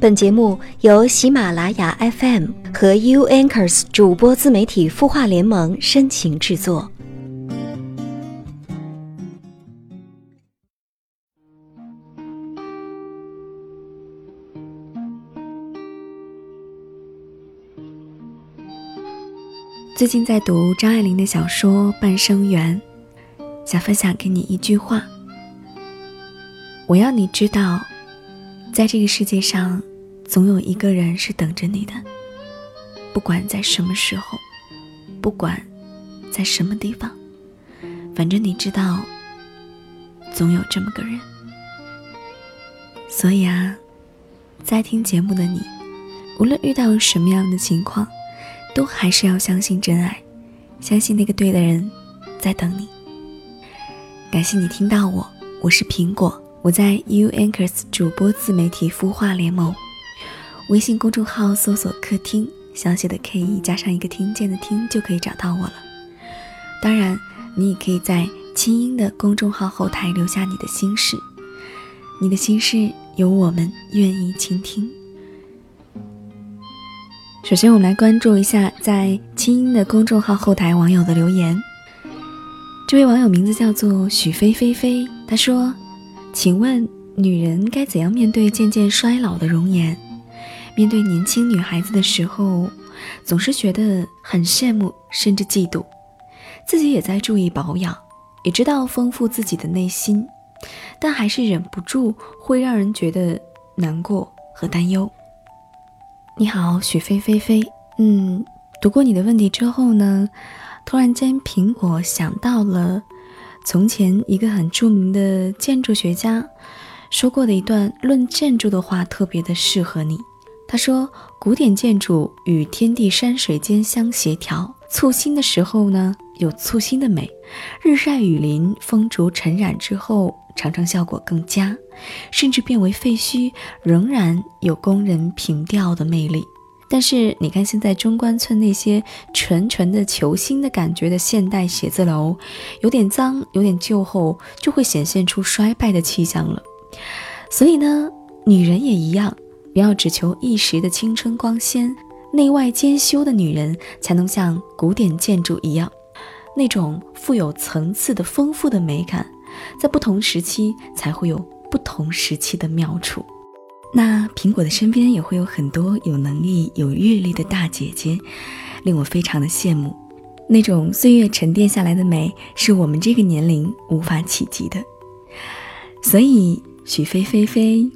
本节目由喜马拉雅 FM 和 U Anchors 主播自媒体孵化联盟深情制作。最近在读张爱玲的小说《半生缘》，想分享给你一句话：我要你知道，在这个世界上。总有一个人是等着你的，不管在什么时候，不管在什么地方，反正你知道，总有这么个人。所以啊，在听节目的你，无论遇到什么样的情况，都还是要相信真爱，相信那个对的人在等你。感谢你听到我，我是苹果，我在 U Anchors 主播自媒体孵化联盟。微信公众号搜索“客厅”，小写的 K E 加上一个听见的听，就可以找到我了。当然，你也可以在清音的公众号后台留下你的心事，你的心事有我们愿意倾听。首先，我们来关注一下在清音的公众号后台网友的留言。这位网友名字叫做许飞飞飞，他说：“请问，女人该怎样面对渐渐衰老的容颜？”面对年轻女孩子的时候，总是觉得很羡慕，甚至嫉妒。自己也在注意保养，也知道丰富自己的内心，但还是忍不住会让人觉得难过和担忧。你好，许飞飞飞，嗯，读过你的问题之后呢，突然间苹果想到了从前一个很著名的建筑学家说过的一段论建筑的话，特别的适合你。他说：“古典建筑与天地山水间相协调，簇新的时候呢，有簇新的美；日晒雨淋、风烛尘染之后，常常效果更佳，甚至变为废墟，仍然有工人凭吊的魅力。但是，你看现在中关村那些纯纯的求新的感觉的现代写字楼，有点脏，有点旧后，就会显现出衰败的气象了。所以呢，女人也一样。”不要只求一时的青春光鲜，内外兼修的女人才能像古典建筑一样，那种富有层次的丰富的美感，在不同时期才会有不同时期的妙处。那苹果的身边也会有很多有能力、有阅历的大姐姐，令我非常的羡慕。那种岁月沉淀下来的美，是我们这个年龄无法企及的。所以，许飞飞飞。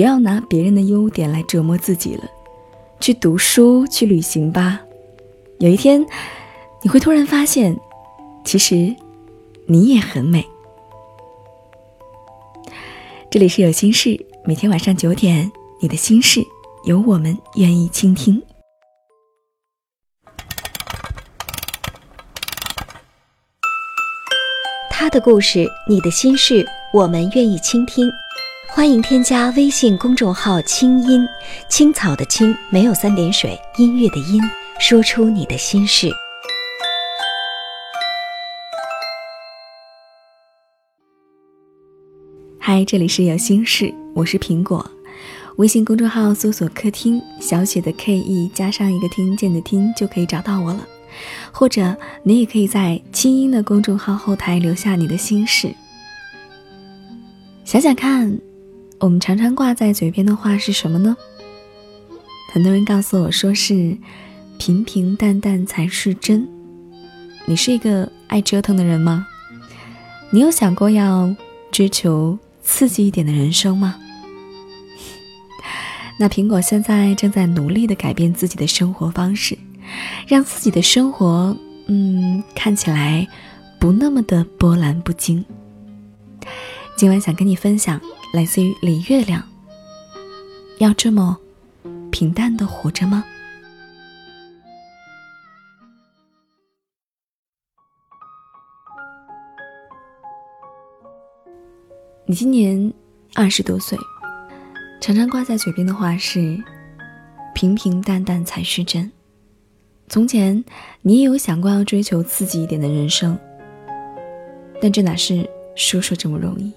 不要拿别人的优点来折磨自己了，去读书，去旅行吧。有一天，你会突然发现，其实你也很美。这里是有心事，每天晚上九点，你的心事有我们愿意倾听。他的故事，你的心事，我们愿意倾听。欢迎添加微信公众号“清音青草”的青没有三点水，音乐的音，说出你的心事。嗨，这里是有心事，我是苹果。微信公众号搜索“客厅”，小写的 K E 加上一个听见的听，就可以找到我了。或者你也可以在清音的公众号后台留下你的心事。想想看。我们常常挂在嘴边的话是什么呢？很多人告诉我说是平平淡淡才是真。你是一个爱折腾的人吗？你有想过要追求刺激一点的人生吗？那苹果现在正在努力的改变自己的生活方式，让自己的生活，嗯，看起来不那么的波澜不惊。今晚想跟你分享。来自于李月亮。要这么平淡的活着吗？你今年二十多岁，常常挂在嘴边的话是“平平淡淡才是真”。从前你也有想过要追求刺激一点的人生，但这哪是说说这么容易？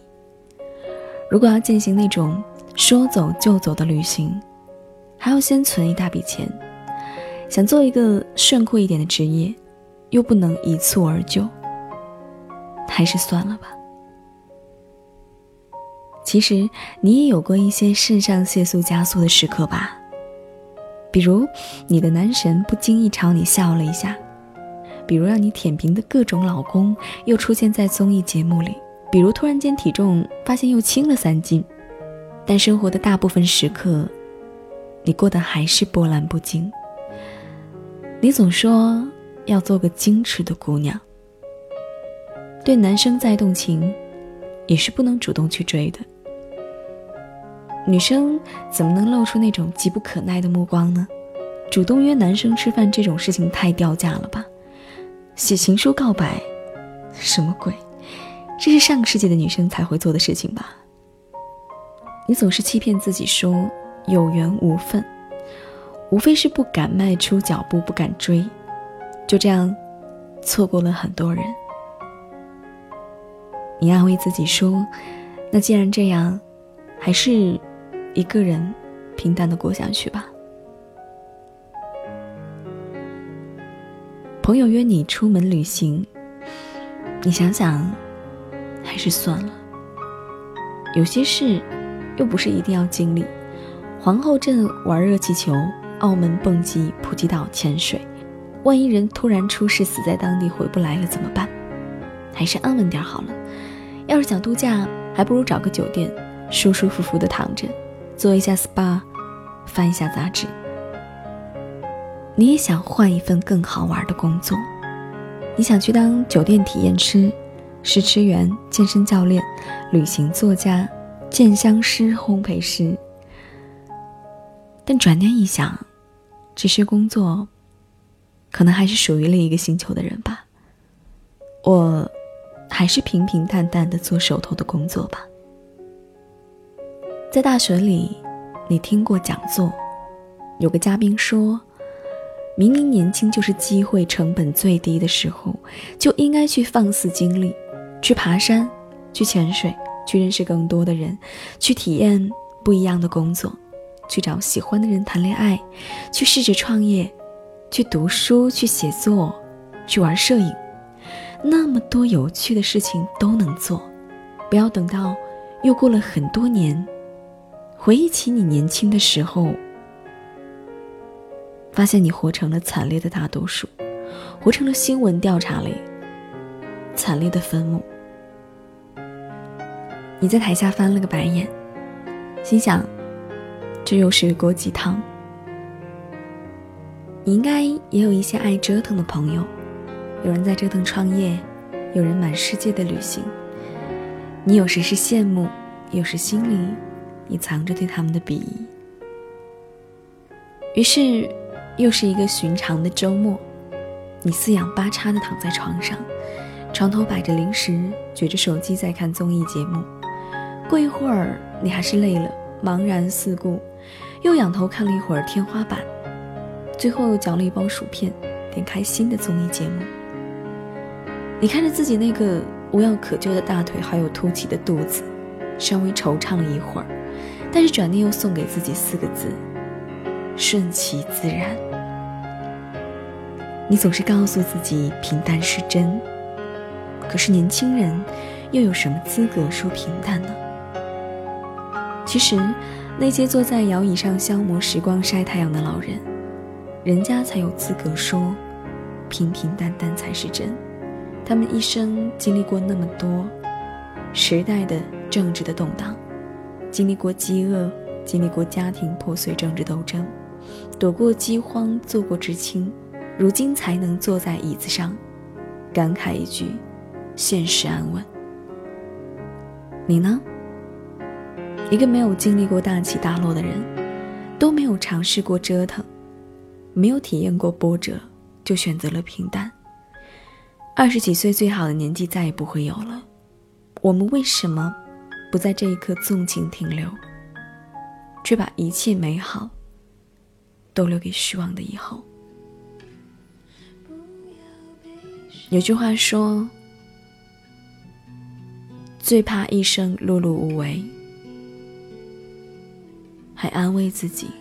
如果要进行那种说走就走的旅行，还要先存一大笔钱；想做一个炫酷一点的职业，又不能一蹴而就，还是算了吧。其实你也有过一些肾上腺素加速的时刻吧？比如你的男神不经意朝你笑了一下，比如让你舔屏的各种老公又出现在综艺节目里，比如突然间体重发现又轻了三斤。但生活的大部分时刻，你过得还是波澜不惊。你总说要做个矜持的姑娘，对男生再动情，也是不能主动去追的。女生怎么能露出那种急不可耐的目光呢？主动约男生吃饭这种事情太掉价了吧？写情书告白，什么鬼？这是上个世纪的女生才会做的事情吧？你总是欺骗自己说有缘无分，无非是不敢迈出脚步，不敢追，就这样错过了很多人。你安慰自己说，那既然这样，还是。一个人平淡的过下去吧。朋友约你出门旅行，你想想，还是算了。有些事，又不是一定要经历。皇后镇玩热气球，澳门蹦极，普吉岛潜水，万一人突然出事，死在当地回不来了怎么办？还是安稳点好了。要是想度假，还不如找个酒店，舒舒服服的躺着。做一下 SPA，翻一下杂志。你也想换一份更好玩的工作？你想去当酒店体验师、试吃员、健身教练、旅行作家、鉴香师、烘焙师？但转念一想，这些工作，可能还是属于另一个星球的人吧。我，还是平平淡淡的做手头的工作吧。在大学里，你听过讲座，有个嘉宾说：“明明年轻就是机会成本最低的时候，就应该去放肆经历，去爬山，去潜水，去认识更多的人，去体验不一样的工作，去找喜欢的人谈恋爱，去试着创业，去读书，去写作，去玩摄影，那么多有趣的事情都能做，不要等到又过了很多年。”回忆起你年轻的时候，发现你活成了惨烈的大多数，活成了新闻调查里惨烈的坟墓。你在台下翻了个白眼，心想：这又是一锅鸡汤。你应该也有一些爱折腾的朋友，有人在折腾创业，有人满世界的旅行。你有时是羡慕，有时心里。你藏着对他们的鄙夷。于是，又是一个寻常的周末，你四仰八叉的躺在床上，床头摆着零食，举着手机在看综艺节目。过一会儿，你还是累了，茫然四顾，又仰头看了一会儿天花板，最后又嚼了一包薯片，点开新的综艺节目。你看着自己那个无药可救的大腿，还有凸起的肚子，稍微惆怅了一会儿。但是转念又送给自己四个字：顺其自然。你总是告诉自己平淡是真，可是年轻人又有什么资格说平淡呢？其实，那些坐在摇椅上消磨时光、晒太阳的老人，人家才有资格说平平淡淡才是真。他们一生经历过那么多时代的政治的动荡。经历过饥饿，经历过家庭破碎、政治斗争，躲过饥荒，做过知青，如今才能坐在椅子上，感慨一句：“现实安稳。”你呢？一个没有经历过大起大落的人，都没有尝试过折腾，没有体验过波折，就选择了平淡。二十几岁最好的年纪再也不会有了，我们为什么？不在这一刻纵情停留，却把一切美好都留给失望的以后。有句话说：“最怕一生碌碌无为。”还安慰自己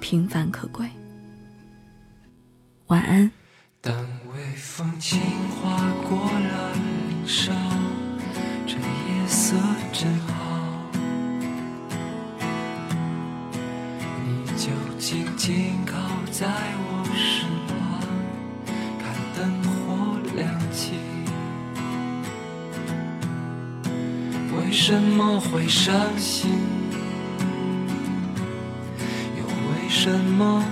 平凡可贵。晚安。当微风轻划过了林梢，这夜色真好，你就静静靠在我身旁，看灯火亮起。为什么会伤心？什么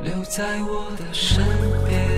留在我的身边。